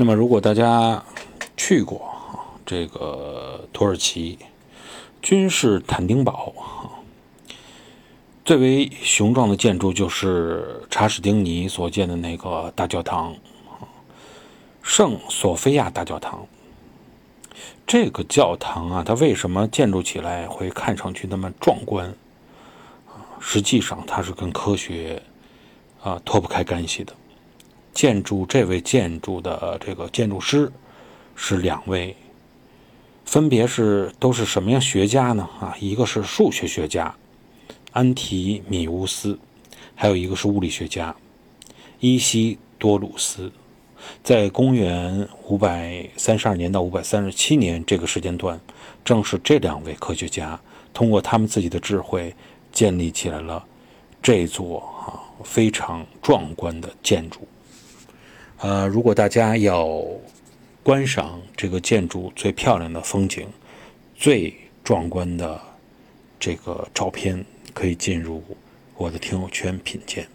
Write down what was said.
那么，如果大家去过这个土耳其君士坦丁堡，最为雄壮的建筑就是查士丁尼所建的那个大教堂——圣索菲亚大教堂。这个教堂啊，它为什么建筑起来会看上去那么壮观？实际上它是跟科学啊脱不开干系的。建筑这位建筑的这个建筑师是两位，分别是都是什么样学家呢？啊，一个是数学学家安提米乌斯，还有一个是物理学家伊西多鲁斯。在公元五百三十二年到五百三十七年这个时间段，正是这两位科学家通过他们自己的智慧建立起来了这座啊非常壮观的建筑。呃，如果大家要观赏这个建筑最漂亮的风景、最壮观的这个照片，可以进入我的听友圈品鉴。